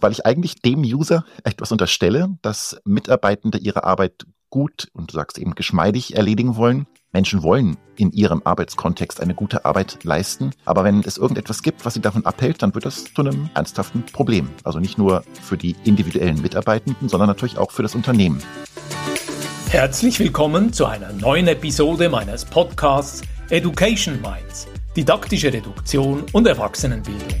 weil ich eigentlich dem User etwas unterstelle, dass Mitarbeitende ihre Arbeit gut und du sagst eben geschmeidig erledigen wollen. Menschen wollen in ihrem Arbeitskontext eine gute Arbeit leisten. Aber wenn es irgendetwas gibt, was sie davon abhält, dann wird das zu einem ernsthaften Problem. Also nicht nur für die individuellen Mitarbeitenden, sondern natürlich auch für das Unternehmen. Herzlich willkommen zu einer neuen Episode meines Podcasts Education Minds. Didaktische Reduktion und Erwachsenenbildung.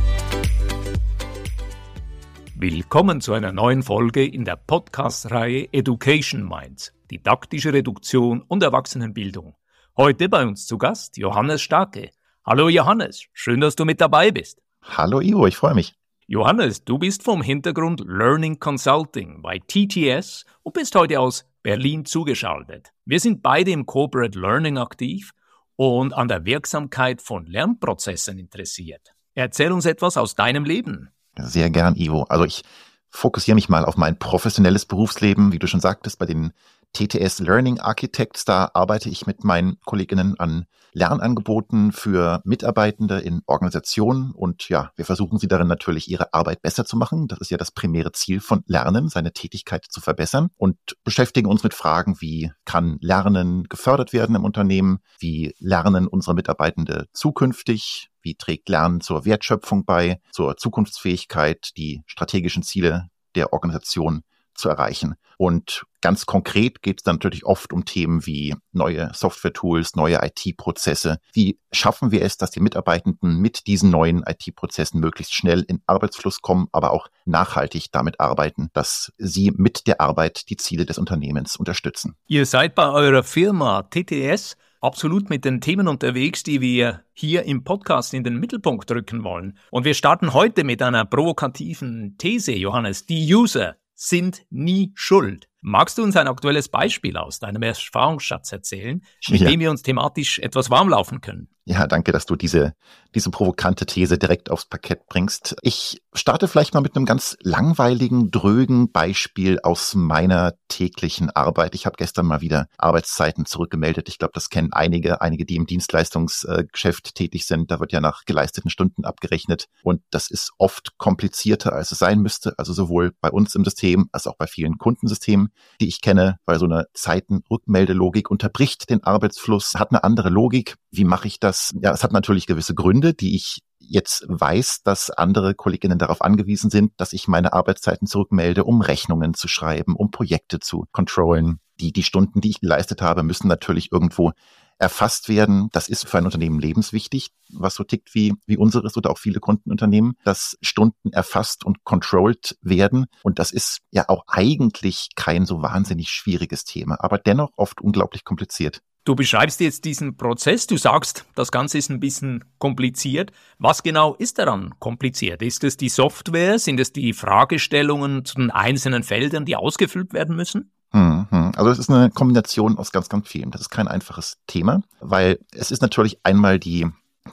Willkommen zu einer neuen Folge in der Podcast-Reihe Education Minds, didaktische Reduktion und Erwachsenenbildung. Heute bei uns zu Gast Johannes Starke. Hallo Johannes, schön, dass du mit dabei bist. Hallo Ivo, ich freue mich. Johannes, du bist vom Hintergrund Learning Consulting bei TTS und bist heute aus Berlin zugeschaltet. Wir sind beide im Corporate Learning aktiv und an der Wirksamkeit von Lernprozessen interessiert. Erzähl uns etwas aus deinem Leben. Sehr gern, Ivo. Also ich fokussiere mich mal auf mein professionelles Berufsleben, wie du schon sagtest, bei den TTS Learning Architects. Da arbeite ich mit meinen Kolleginnen an Lernangeboten für Mitarbeitende in Organisationen und ja, wir versuchen sie darin natürlich ihre Arbeit besser zu machen. Das ist ja das primäre Ziel von Lernen, seine Tätigkeit zu verbessern und beschäftigen uns mit Fragen wie kann Lernen gefördert werden im Unternehmen? Wie lernen unsere Mitarbeitende zukünftig? Wie trägt Lernen zur Wertschöpfung bei, zur Zukunftsfähigkeit, die strategischen Ziele der Organisation zu erreichen? Und ganz konkret geht es dann natürlich oft um Themen wie neue Software-Tools, neue IT-Prozesse. Wie schaffen wir es, dass die Mitarbeitenden mit diesen neuen IT-Prozessen möglichst schnell in Arbeitsfluss kommen, aber auch nachhaltig damit arbeiten, dass sie mit der Arbeit die Ziele des Unternehmens unterstützen? Ihr seid bei eurer Firma TTS absolut mit den Themen unterwegs, die wir hier im Podcast in den Mittelpunkt drücken wollen. Und wir starten heute mit einer provokativen These, Johannes. Die User sind nie schuld. Magst du uns ein aktuelles Beispiel aus deinem Erfahrungsschatz erzählen, mit ja. dem wir uns thematisch etwas warm laufen können? Ja, danke, dass du diese, diese provokante These direkt aufs Parkett bringst. Ich starte vielleicht mal mit einem ganz langweiligen, drögen Beispiel aus meiner täglichen Arbeit. Ich habe gestern mal wieder Arbeitszeiten zurückgemeldet. Ich glaube, das kennen einige, einige, die im Dienstleistungsgeschäft tätig sind. Da wird ja nach geleisteten Stunden abgerechnet. Und das ist oft komplizierter, als es sein müsste. Also sowohl bei uns im System als auch bei vielen Kundensystemen, die ich kenne, weil so eine Zeitenrückmeldelogik unterbricht den Arbeitsfluss, hat eine andere Logik. Wie mache ich das? ja, es hat natürlich gewisse Gründe, die ich jetzt weiß, dass andere Kolleginnen darauf angewiesen sind, dass ich meine Arbeitszeiten zurückmelde, um Rechnungen zu schreiben, um Projekte zu controllen. Die, die Stunden, die ich geleistet habe, müssen natürlich irgendwo erfasst werden. Das ist für ein Unternehmen lebenswichtig, was so tickt wie, wie unseres oder auch viele Kundenunternehmen, dass Stunden erfasst und controlled werden. Und das ist ja auch eigentlich kein so wahnsinnig schwieriges Thema, aber dennoch oft unglaublich kompliziert. Du beschreibst jetzt diesen Prozess, du sagst, das Ganze ist ein bisschen kompliziert. Was genau ist daran kompliziert? Ist es die Software? Sind es die Fragestellungen zu den einzelnen Feldern, die ausgefüllt werden müssen? Mhm. Also es ist eine Kombination aus ganz, ganz vielen. Das ist kein einfaches Thema, weil es ist natürlich einmal die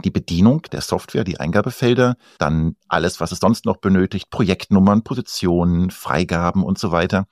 die Bedienung der Software, die Eingabefelder, dann alles, was es sonst noch benötigt, Projektnummern, Positionen, Freigaben und so weiter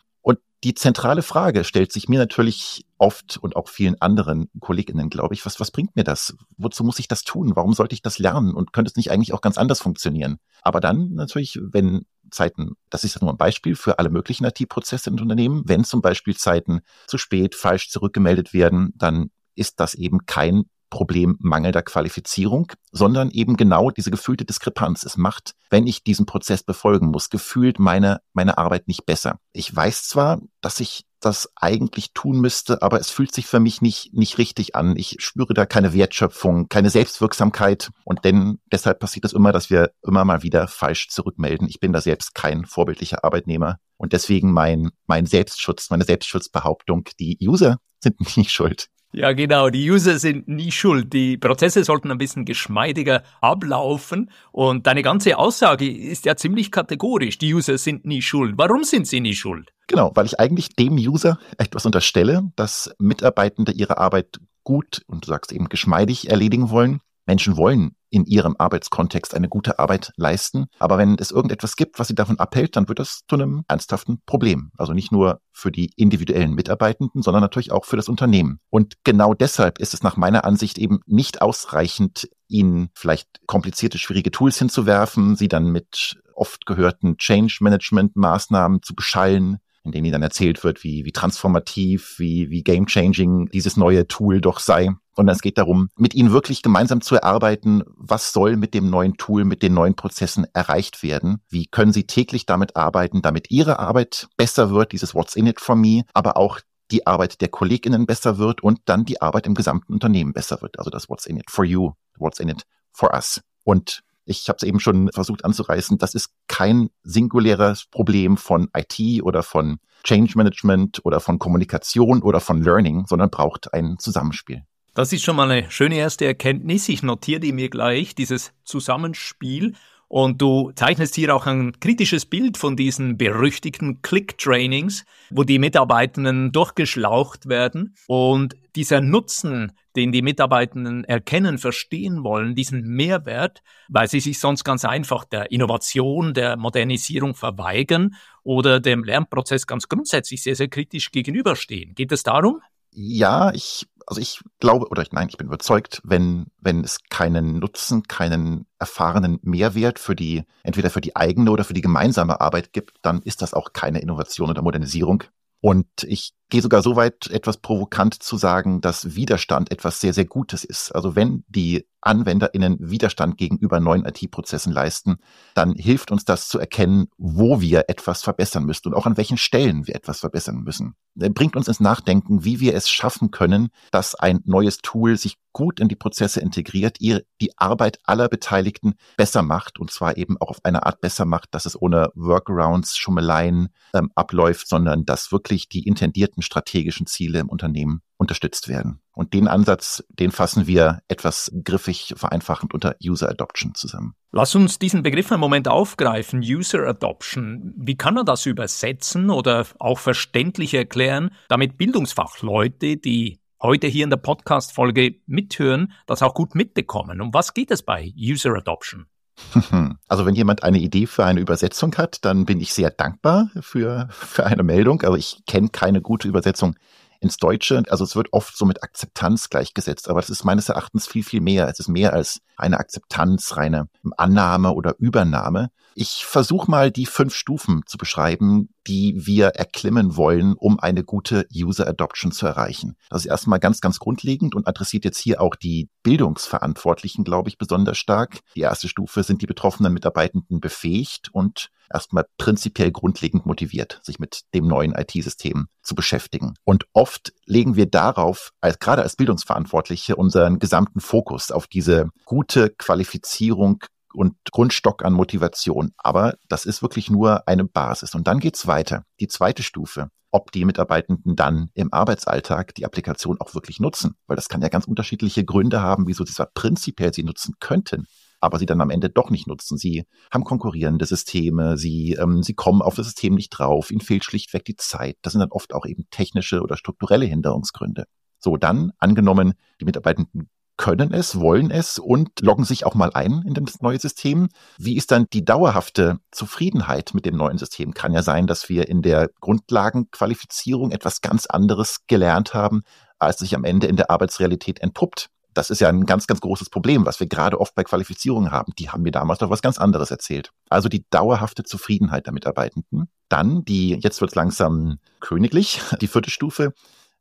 die zentrale Frage stellt sich mir natürlich oft und auch vielen anderen Kolleginnen, glaube ich, was, was bringt mir das? Wozu muss ich das tun? Warum sollte ich das lernen? Und könnte es nicht eigentlich auch ganz anders funktionieren? Aber dann natürlich, wenn Zeiten, das ist ja nur ein Beispiel für alle möglichen IT-Prozesse in Unternehmen, wenn zum Beispiel Zeiten zu spät, falsch zurückgemeldet werden, dann ist das eben kein Problem mangelnder Qualifizierung, sondern eben genau diese gefühlte Diskrepanz. Es macht, wenn ich diesen Prozess befolgen muss, gefühlt meine, meine Arbeit nicht besser. Ich weiß zwar, dass ich das eigentlich tun müsste, aber es fühlt sich für mich nicht, nicht richtig an. Ich spüre da keine Wertschöpfung, keine Selbstwirksamkeit und denn deshalb passiert es immer, dass wir immer mal wieder falsch zurückmelden. Ich bin da selbst kein vorbildlicher Arbeitnehmer und deswegen mein, mein Selbstschutz, meine Selbstschutzbehauptung, die User sind nicht schuld. Ja, genau. Die User sind nie schuld. Die Prozesse sollten ein bisschen geschmeidiger ablaufen. Und deine ganze Aussage ist ja ziemlich kategorisch. Die User sind nie schuld. Warum sind sie nie schuld? Genau, weil ich eigentlich dem User etwas unterstelle, dass Mitarbeitende ihre Arbeit gut und du sagst eben geschmeidig erledigen wollen. Menschen wollen in ihrem Arbeitskontext eine gute Arbeit leisten. Aber wenn es irgendetwas gibt, was sie davon abhält, dann wird das zu einem ernsthaften Problem. Also nicht nur für die individuellen Mitarbeitenden, sondern natürlich auch für das Unternehmen. Und genau deshalb ist es nach meiner Ansicht eben nicht ausreichend, ihnen vielleicht komplizierte, schwierige Tools hinzuwerfen, sie dann mit oft gehörten Change Management Maßnahmen zu beschallen, in denen ihnen dann erzählt wird, wie, wie transformativ, wie, wie game changing dieses neue Tool doch sei sondern es geht darum, mit ihnen wirklich gemeinsam zu erarbeiten, was soll mit dem neuen Tool, mit den neuen Prozessen erreicht werden, wie können sie täglich damit arbeiten, damit ihre Arbeit besser wird, dieses What's in it for me, aber auch die Arbeit der Kolleginnen besser wird und dann die Arbeit im gesamten Unternehmen besser wird. Also das What's in it for you, What's in it for us. Und ich habe es eben schon versucht anzureißen, das ist kein singuläres Problem von IT oder von Change Management oder von Kommunikation oder von Learning, sondern braucht ein Zusammenspiel. Das ist schon mal eine schöne erste Erkenntnis. Ich notiere die mir gleich, dieses Zusammenspiel. Und du zeichnest hier auch ein kritisches Bild von diesen berüchtigten Click-Trainings, wo die Mitarbeitenden durchgeschlaucht werden. Und dieser Nutzen, den die Mitarbeitenden erkennen, verstehen wollen, diesen Mehrwert, weil sie sich sonst ganz einfach der Innovation, der Modernisierung verweigern oder dem Lernprozess ganz grundsätzlich sehr, sehr kritisch gegenüberstehen. Geht es darum? Ja, ich also ich glaube, oder nein, ich bin überzeugt, wenn, wenn es keinen Nutzen, keinen erfahrenen Mehrwert für die, entweder für die eigene oder für die gemeinsame Arbeit gibt, dann ist das auch keine Innovation oder Modernisierung. Und ich gehe sogar so weit, etwas provokant zu sagen, dass Widerstand etwas sehr, sehr Gutes ist. Also wenn die AnwenderInnen Widerstand gegenüber neuen IT-Prozessen leisten, dann hilft uns das zu erkennen, wo wir etwas verbessern müssen und auch an welchen Stellen wir etwas verbessern müssen. Bringt uns ins Nachdenken, wie wir es schaffen können, dass ein neues Tool sich gut in die Prozesse integriert, ihr die Arbeit aller Beteiligten besser macht und zwar eben auch auf eine Art besser macht, dass es ohne Workarounds, Schummeleien ähm, abläuft, sondern dass wirklich die intendierten strategischen Ziele im Unternehmen unterstützt werden. Und den Ansatz, den fassen wir etwas griffig vereinfachend unter User Adoption zusammen. Lass uns diesen Begriff einen Moment aufgreifen, User Adoption. Wie kann man das übersetzen oder auch verständlich erklären, damit Bildungsfachleute, die heute hier in der Podcast-Folge mithören, das auch gut mitbekommen? Um was geht es bei User Adoption? Also wenn jemand eine Idee für eine Übersetzung hat, dann bin ich sehr dankbar für, für eine Meldung. Aber ich kenne keine gute Übersetzung ins Deutsche. Also es wird oft so mit Akzeptanz gleichgesetzt, aber das ist meines Erachtens viel, viel mehr. Es ist mehr als eine Akzeptanz, reine Annahme oder Übernahme. Ich versuche mal die fünf Stufen zu beschreiben, die wir erklimmen wollen, um eine gute User Adoption zu erreichen. Das ist erstmal ganz, ganz grundlegend und adressiert jetzt hier auch die Bildungsverantwortlichen, glaube ich, besonders stark. Die erste Stufe sind die betroffenen Mitarbeitenden befähigt und erstmal prinzipiell grundlegend motiviert, sich mit dem neuen IT-System zu beschäftigen. Und oft legen wir darauf, als gerade als Bildungsverantwortliche, unseren gesamten Fokus auf diese gute Qualifizierung und Grundstock an Motivation. Aber das ist wirklich nur eine Basis. Und dann geht's weiter. Die zweite Stufe, ob die Mitarbeitenden dann im Arbeitsalltag die Applikation auch wirklich nutzen. Weil das kann ja ganz unterschiedliche Gründe haben, wieso sie zwar prinzipiell sie nutzen könnten, aber sie dann am Ende doch nicht nutzen. Sie haben konkurrierende Systeme, sie, ähm, sie kommen auf das System nicht drauf, ihnen fehlt schlichtweg die Zeit. Das sind dann oft auch eben technische oder strukturelle Hinderungsgründe. So, dann angenommen, die Mitarbeitenden können es, wollen es und loggen sich auch mal ein in das neue System. Wie ist dann die dauerhafte Zufriedenheit mit dem neuen System? Kann ja sein, dass wir in der Grundlagenqualifizierung etwas ganz anderes gelernt haben, als sich am Ende in der Arbeitsrealität entpuppt. Das ist ja ein ganz, ganz großes Problem, was wir gerade oft bei Qualifizierungen haben. Die haben mir damals doch was ganz anderes erzählt. Also die dauerhafte Zufriedenheit der Mitarbeitenden. Dann die, jetzt wird es langsam königlich, die vierte Stufe,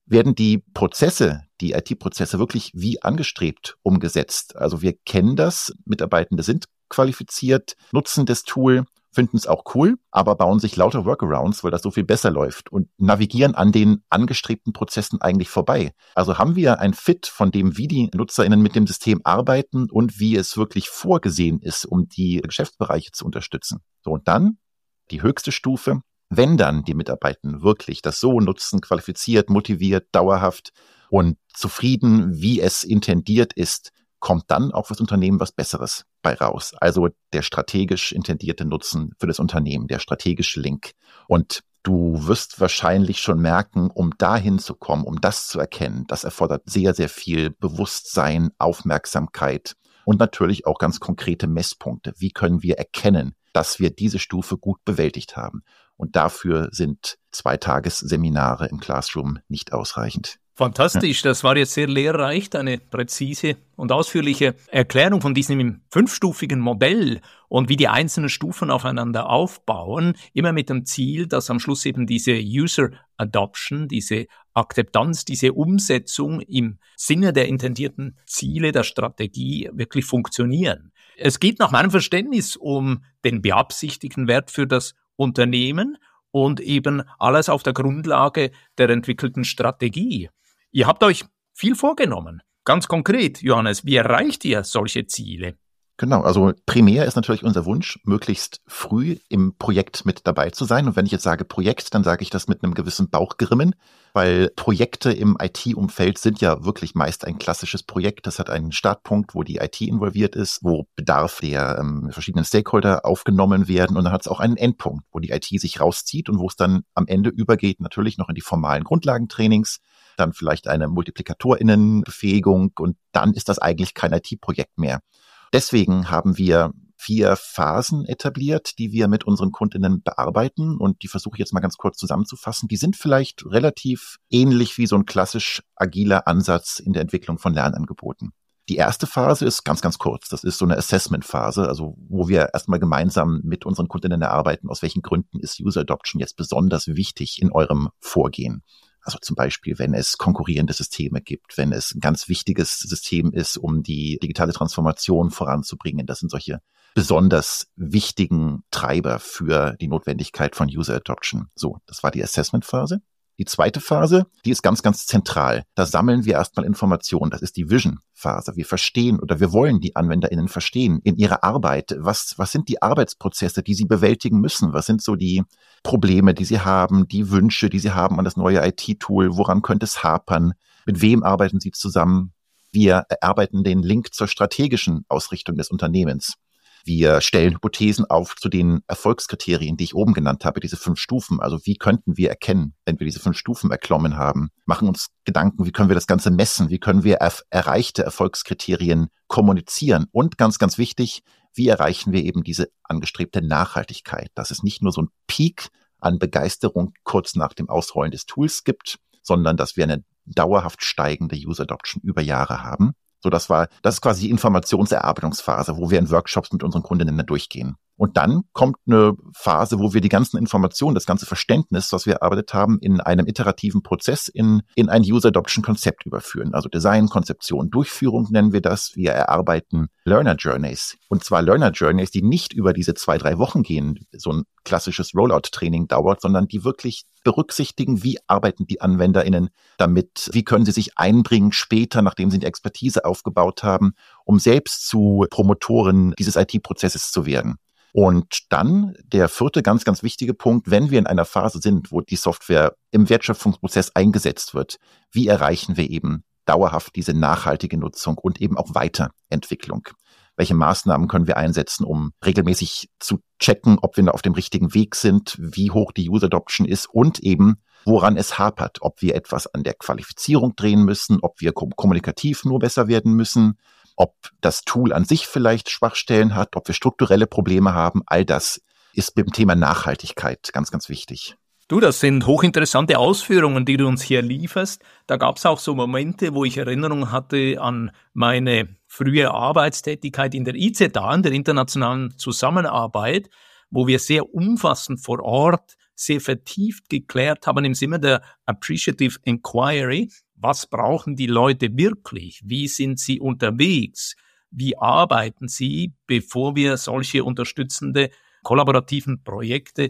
werden die Prozesse, die IT-Prozesse wirklich wie angestrebt umgesetzt. Also wir kennen das, Mitarbeitende sind qualifiziert, nutzen das Tool, finden es auch cool, aber bauen sich lauter Workarounds, weil das so viel besser läuft und navigieren an den angestrebten Prozessen eigentlich vorbei. Also haben wir ein Fit von dem, wie die NutzerInnen mit dem System arbeiten und wie es wirklich vorgesehen ist, um die Geschäftsbereiche zu unterstützen. So, und dann die höchste Stufe, wenn dann die Mitarbeitenden wirklich das so nutzen, qualifiziert, motiviert, dauerhaft Und zufrieden, wie es intendiert ist, kommt dann auch fürs Unternehmen was Besseres bei raus. Also der strategisch intendierte Nutzen für das Unternehmen, der strategische Link. Und du wirst wahrscheinlich schon merken, um dahin zu kommen, um das zu erkennen, das erfordert sehr, sehr viel Bewusstsein, Aufmerksamkeit und natürlich auch ganz konkrete Messpunkte. Wie können wir erkennen, dass wir diese Stufe gut bewältigt haben? Und dafür sind zwei Tagesseminare im Classroom nicht ausreichend. Fantastisch, das war jetzt sehr lehrreich, eine präzise und ausführliche Erklärung von diesem fünfstufigen Modell und wie die einzelnen Stufen aufeinander aufbauen, immer mit dem Ziel, dass am Schluss eben diese User Adoption, diese Akzeptanz, diese Umsetzung im Sinne der intendierten Ziele der Strategie wirklich funktionieren. Es geht nach meinem Verständnis um den beabsichtigten Wert für das Unternehmen und eben alles auf der Grundlage der entwickelten Strategie. Ihr habt euch viel vorgenommen. Ganz konkret, Johannes, wie erreicht ihr solche Ziele? Genau, also primär ist natürlich unser Wunsch, möglichst früh im Projekt mit dabei zu sein. Und wenn ich jetzt sage Projekt, dann sage ich das mit einem gewissen Bauchgrimmen, weil Projekte im IT-Umfeld sind ja wirklich meist ein klassisches Projekt. Das hat einen Startpunkt, wo die IT involviert ist, wo Bedarf der ähm, verschiedenen Stakeholder aufgenommen werden. Und dann hat es auch einen Endpunkt, wo die IT sich rauszieht und wo es dann am Ende übergeht, natürlich noch in die formalen Grundlagentrainings dann vielleicht eine Multiplikatorinnenbefähigung und dann ist das eigentlich kein IT-Projekt mehr. Deswegen haben wir vier Phasen etabliert, die wir mit unseren Kundinnen bearbeiten und die versuche ich jetzt mal ganz kurz zusammenzufassen. Die sind vielleicht relativ ähnlich wie so ein klassisch agiler Ansatz in der Entwicklung von Lernangeboten. Die erste Phase ist ganz, ganz kurz. Das ist so eine Assessment-Phase, also wo wir erstmal gemeinsam mit unseren Kundinnen erarbeiten, aus welchen Gründen ist User Adoption jetzt besonders wichtig in eurem Vorgehen. Also zum Beispiel, wenn es konkurrierende Systeme gibt, wenn es ein ganz wichtiges System ist, um die digitale Transformation voranzubringen. Das sind solche besonders wichtigen Treiber für die Notwendigkeit von User Adoption. So, das war die Assessment-Phase. Die zweite Phase, die ist ganz, ganz zentral. Da sammeln wir erstmal Informationen. Das ist die Vision-Phase. Wir verstehen oder wir wollen die AnwenderInnen verstehen in ihrer Arbeit. Was, was sind die Arbeitsprozesse, die sie bewältigen müssen? Was sind so die Probleme, die sie haben, die Wünsche, die sie haben an das neue IT-Tool? Woran könnte es hapern? Mit wem arbeiten sie zusammen? Wir erarbeiten den Link zur strategischen Ausrichtung des Unternehmens. Wir stellen Hypothesen auf zu den Erfolgskriterien, die ich oben genannt habe, diese fünf Stufen. Also wie könnten wir erkennen, wenn wir diese fünf Stufen erklommen haben? Machen uns Gedanken, wie können wir das Ganze messen? Wie können wir er erreichte Erfolgskriterien kommunizieren? Und ganz, ganz wichtig, wie erreichen wir eben diese angestrebte Nachhaltigkeit? Dass es nicht nur so ein Peak an Begeisterung kurz nach dem Ausrollen des Tools gibt, sondern dass wir eine dauerhaft steigende User Adoption über Jahre haben. So, das war, das ist quasi die Informationserarbeitungsphase, wo wir in Workshops mit unseren Kundinnen durchgehen. Und dann kommt eine Phase, wo wir die ganzen Informationen, das ganze Verständnis, was wir erarbeitet haben, in einem iterativen Prozess in, in ein User Adoption Konzept überführen. Also Design, Konzeption, Durchführung nennen wir das. Wir erarbeiten Learner Journeys. Und zwar Learner Journeys, die nicht über diese zwei, drei Wochen gehen, so ein klassisches Rollout-Training dauert, sondern die wirklich berücksichtigen, wie arbeiten die AnwenderInnen damit, wie können sie sich einbringen später, nachdem sie die Expertise aufgebaut haben, um selbst zu Promotoren dieses IT-Prozesses zu werden. Und dann der vierte ganz, ganz wichtige Punkt, wenn wir in einer Phase sind, wo die Software im Wertschöpfungsprozess eingesetzt wird, wie erreichen wir eben dauerhaft diese nachhaltige Nutzung und eben auch Weiterentwicklung? Welche Maßnahmen können wir einsetzen, um regelmäßig zu checken, ob wir auf dem richtigen Weg sind, wie hoch die User Adoption ist und eben woran es hapert, ob wir etwas an der Qualifizierung drehen müssen, ob wir kommunikativ nur besser werden müssen, ob das Tool an sich vielleicht Schwachstellen hat, ob wir strukturelle Probleme haben, all das ist dem Thema Nachhaltigkeit ganz, ganz wichtig. Du, das sind hochinteressante Ausführungen, die du uns hier lieferst. Da gab es auch so Momente, wo ich Erinnerung hatte an meine frühe Arbeitstätigkeit in der ICETA, in der internationalen Zusammenarbeit, wo wir sehr umfassend vor Ort, sehr vertieft geklärt haben im Sinne der Appreciative Inquiry, was brauchen die Leute wirklich? Wie sind sie unterwegs? Wie arbeiten sie, bevor wir solche unterstützende kollaborativen Projekte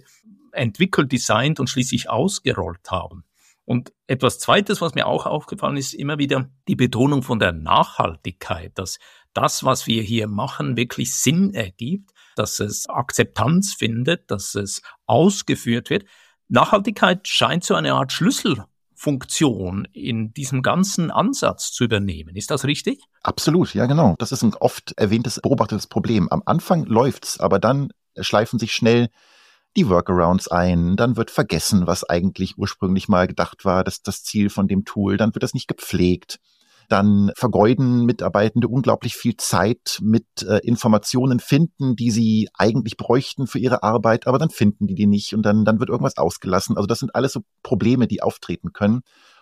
entwickelt, designt und schließlich ausgerollt haben? Und etwas Zweites, was mir auch aufgefallen ist, immer wieder die Betonung von der Nachhaltigkeit, dass das, was wir hier machen, wirklich Sinn ergibt, dass es Akzeptanz findet, dass es ausgeführt wird. Nachhaltigkeit scheint so eine Art Schlüssel Funktion in diesem ganzen Ansatz zu übernehmen. Ist das richtig? Absolut, ja genau. Das ist ein oft erwähntes, beobachtetes Problem. Am Anfang läuft's, aber dann schleifen sich schnell die Workarounds ein, dann wird vergessen, was eigentlich ursprünglich mal gedacht war, dass das Ziel von dem Tool, dann wird das nicht gepflegt. Dann vergeuden Mitarbeitende unglaublich viel Zeit mit äh, Informationen finden, die sie eigentlich bräuchten für ihre Arbeit, aber dann finden die die nicht und dann, dann wird irgendwas ausgelassen. Also das sind alles so Probleme, die auftreten können.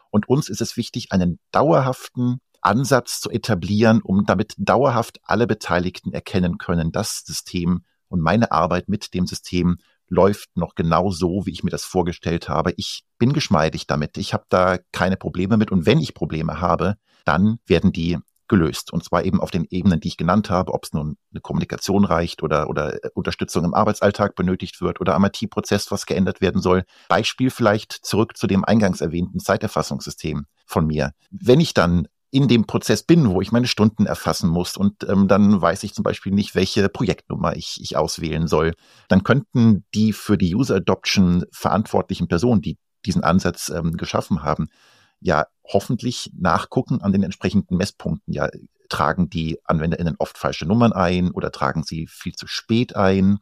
Und uns ist es wichtig, einen dauerhaften Ansatz zu etablieren, um damit dauerhaft alle Beteiligten erkennen können, das System und meine Arbeit mit dem System läuft noch genau so, wie ich mir das vorgestellt habe. Ich bin geschmeidig damit. Ich habe da keine Probleme mit. Und wenn ich Probleme habe, dann werden die gelöst. Und zwar eben auf den Ebenen, die ich genannt habe, ob es nun eine Kommunikation reicht oder, oder Unterstützung im Arbeitsalltag benötigt wird oder am IT-Prozess, was geändert werden soll. Beispiel vielleicht zurück zu dem eingangs erwähnten Zeiterfassungssystem von mir. Wenn ich dann in dem Prozess bin, wo ich meine Stunden erfassen muss und ähm, dann weiß ich zum Beispiel nicht, welche Projektnummer ich, ich auswählen soll, dann könnten die für die User Adoption verantwortlichen Personen, die diesen Ansatz ähm, geschaffen haben, ja hoffentlich nachgucken an den entsprechenden Messpunkten. Ja, tragen die AnwenderInnen oft falsche Nummern ein oder tragen sie viel zu spät ein?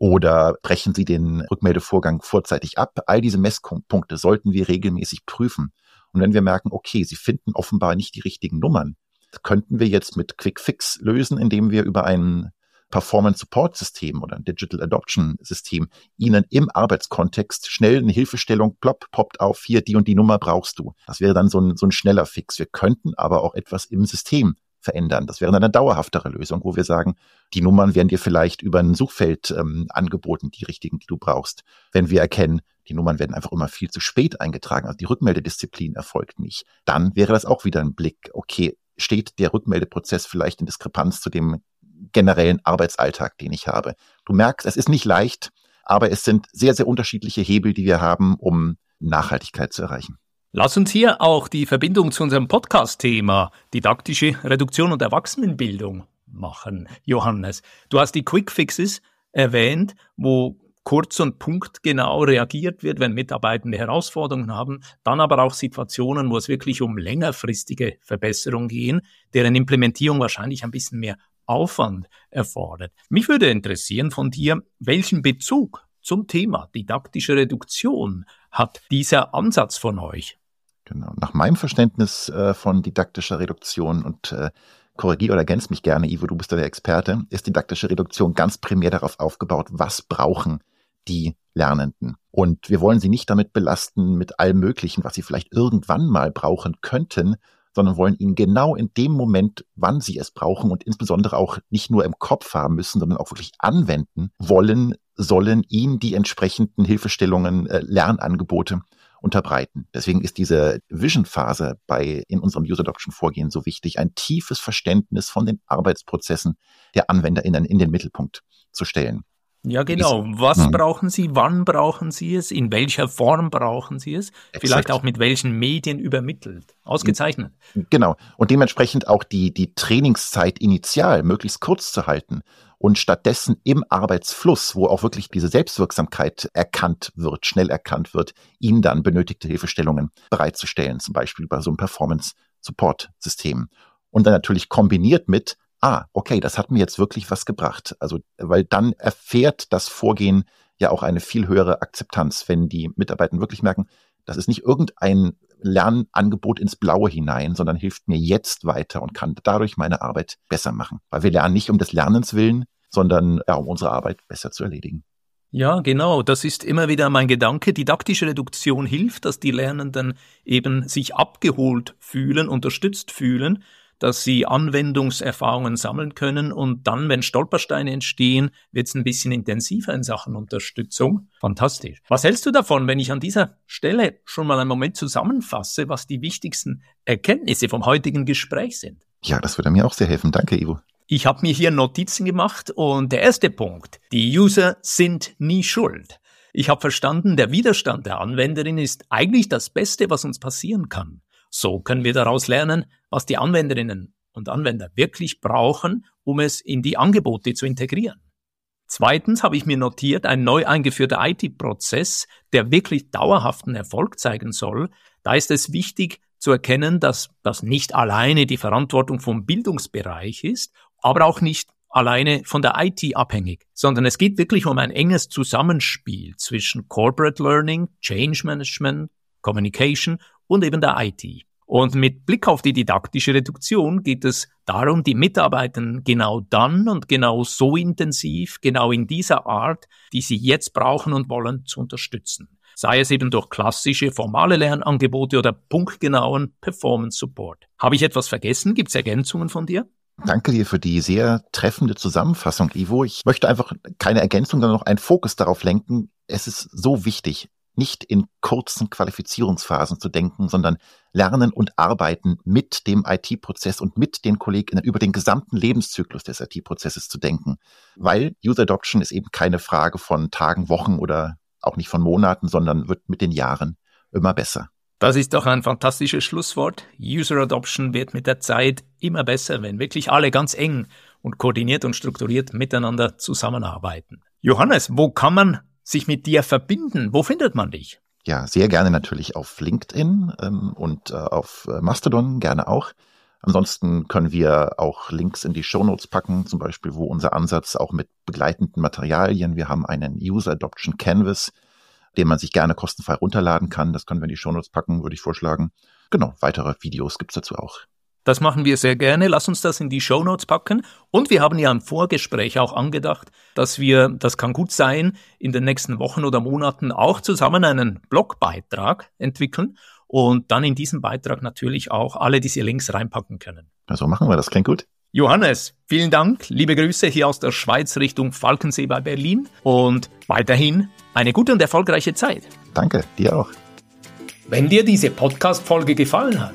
Oder brechen sie den Rückmeldevorgang vorzeitig ab? All diese Messpunkte sollten wir regelmäßig prüfen. Und wenn wir merken, okay, sie finden offenbar nicht die richtigen Nummern, könnten wir jetzt mit Quick Fix lösen, indem wir über ein Performance Support System oder ein Digital Adoption System Ihnen im Arbeitskontext schnell eine Hilfestellung plopp, poppt auf, hier, die und die Nummer brauchst du. Das wäre dann so ein, so ein schneller Fix. Wir könnten aber auch etwas im System verändern. Das wäre dann eine dauerhaftere Lösung, wo wir sagen, die Nummern werden dir vielleicht über ein Suchfeld ähm, angeboten, die richtigen, die du brauchst. Wenn wir erkennen, die Nummern werden einfach immer viel zu spät eingetragen, also die Rückmeldedisziplin erfolgt nicht, dann wäre das auch wieder ein Blick, okay, steht der Rückmeldeprozess vielleicht in Diskrepanz zu dem generellen Arbeitsalltag, den ich habe. Du merkst, es ist nicht leicht, aber es sind sehr, sehr unterschiedliche Hebel, die wir haben, um Nachhaltigkeit zu erreichen. Lass uns hier auch die Verbindung zu unserem Podcast-Thema didaktische Reduktion und Erwachsenenbildung machen. Johannes, du hast die Quick Fixes erwähnt, wo kurz und punktgenau reagiert wird, wenn Mitarbeitende Herausforderungen haben, dann aber auch Situationen, wo es wirklich um längerfristige Verbesserungen gehen, deren Implementierung wahrscheinlich ein bisschen mehr Aufwand erfordert. Mich würde interessieren von dir, welchen Bezug zum Thema didaktische Reduktion hat dieser Ansatz von euch? Genau. Nach meinem Verständnis äh, von didaktischer Reduktion und äh, oder ergänze mich gerne, Ivo, du bist da der Experte, ist didaktische Reduktion ganz primär darauf aufgebaut, was brauchen die Lernenden. Und wir wollen sie nicht damit belasten mit allem Möglichen, was sie vielleicht irgendwann mal brauchen könnten, sondern wollen ihnen genau in dem Moment, wann sie es brauchen und insbesondere auch nicht nur im Kopf haben müssen, sondern auch wirklich anwenden wollen, sollen ihnen die entsprechenden Hilfestellungen, äh, Lernangebote unterbreiten. Deswegen ist diese Vision-Phase bei in unserem User Adoption Vorgehen so wichtig, ein tiefes Verständnis von den Arbeitsprozessen der AnwenderInnen in den Mittelpunkt zu stellen. Ja, genau. Was hm. brauchen Sie? Wann brauchen Sie es? In welcher Form brauchen Sie es? Exakt. Vielleicht auch mit welchen Medien übermittelt. Ausgezeichnet. Genau. Und dementsprechend auch die, die Trainingszeit initial möglichst kurz zu halten und stattdessen im Arbeitsfluss, wo auch wirklich diese Selbstwirksamkeit erkannt wird, schnell erkannt wird, Ihnen dann benötigte Hilfestellungen bereitzustellen, zum Beispiel bei so einem Performance-Support-System. Und dann natürlich kombiniert mit ah, okay, das hat mir jetzt wirklich was gebracht. Also, weil dann erfährt das Vorgehen ja auch eine viel höhere Akzeptanz, wenn die Mitarbeiter wirklich merken, das ist nicht irgendein Lernangebot ins Blaue hinein, sondern hilft mir jetzt weiter und kann dadurch meine Arbeit besser machen. Weil wir lernen nicht um des Lernens willen, sondern ja, um unsere Arbeit besser zu erledigen. Ja, genau. Das ist immer wieder mein Gedanke. Didaktische Reduktion hilft, dass die Lernenden eben sich abgeholt fühlen, unterstützt fühlen dass sie Anwendungserfahrungen sammeln können und dann, wenn Stolpersteine entstehen, wird es ein bisschen intensiver in Sachen Unterstützung. Fantastisch. Was hältst du davon, wenn ich an dieser Stelle schon mal einen Moment zusammenfasse, was die wichtigsten Erkenntnisse vom heutigen Gespräch sind? Ja, das würde mir auch sehr helfen. Danke, Ivo. Ich habe mir hier Notizen gemacht und der erste Punkt, die User sind nie schuld. Ich habe verstanden, der Widerstand der Anwenderin ist eigentlich das Beste, was uns passieren kann. So können wir daraus lernen, was die Anwenderinnen und Anwender wirklich brauchen, um es in die Angebote zu integrieren. Zweitens habe ich mir notiert, ein neu eingeführter IT-Prozess, der wirklich dauerhaften Erfolg zeigen soll, Da ist es wichtig zu erkennen, dass das nicht alleine die Verantwortung vom Bildungsbereich ist, aber auch nicht alleine von der IT abhängig, sondern es geht wirklich um ein enges Zusammenspiel zwischen Corporate Learning, Change Management, Communication und eben der IT. Und mit Blick auf die didaktische Reduktion geht es darum, die Mitarbeiter genau dann und genau so intensiv, genau in dieser Art, die sie jetzt brauchen und wollen, zu unterstützen. Sei es eben durch klassische formale Lernangebote oder punktgenauen Performance Support. Habe ich etwas vergessen? Gibt es Ergänzungen von dir? Danke dir für die sehr treffende Zusammenfassung, Ivo. Ich möchte einfach keine Ergänzung, sondern noch einen Fokus darauf lenken. Es ist so wichtig, nicht in kurzen Qualifizierungsphasen zu denken, sondern lernen und arbeiten mit dem IT-Prozess und mit den Kolleginnen über den gesamten Lebenszyklus des IT-Prozesses zu denken. Weil User Adoption ist eben keine Frage von Tagen, Wochen oder auch nicht von Monaten, sondern wird mit den Jahren immer besser. Das ist doch ein fantastisches Schlusswort. User Adoption wird mit der Zeit immer besser, wenn wirklich alle ganz eng und koordiniert und strukturiert miteinander zusammenarbeiten. Johannes, wo kann man sich mit dir verbinden? Wo findet man dich? Ja, sehr gerne natürlich auf LinkedIn ähm, und äh, auf äh, Mastodon gerne auch. Ansonsten können wir auch Links in die Shownotes packen, zum Beispiel, wo unser Ansatz auch mit begleitenden Materialien. Wir haben einen User Adoption Canvas, den man sich gerne kostenfrei runterladen kann. Das können wir in die Shownotes packen, würde ich vorschlagen. Genau, weitere Videos gibt's dazu auch. Das machen wir sehr gerne. Lass uns das in die Show Notes packen. Und wir haben ja im Vorgespräch auch angedacht, dass wir, das kann gut sein, in den nächsten Wochen oder Monaten auch zusammen einen Blogbeitrag entwickeln und dann in diesen Beitrag natürlich auch alle diese Links reinpacken können. Also machen wir das. Klingt gut. Johannes, vielen Dank. Liebe Grüße hier aus der Schweiz Richtung Falkensee bei Berlin und weiterhin eine gute und erfolgreiche Zeit. Danke, dir auch. Wenn dir diese Podcast-Folge gefallen hat,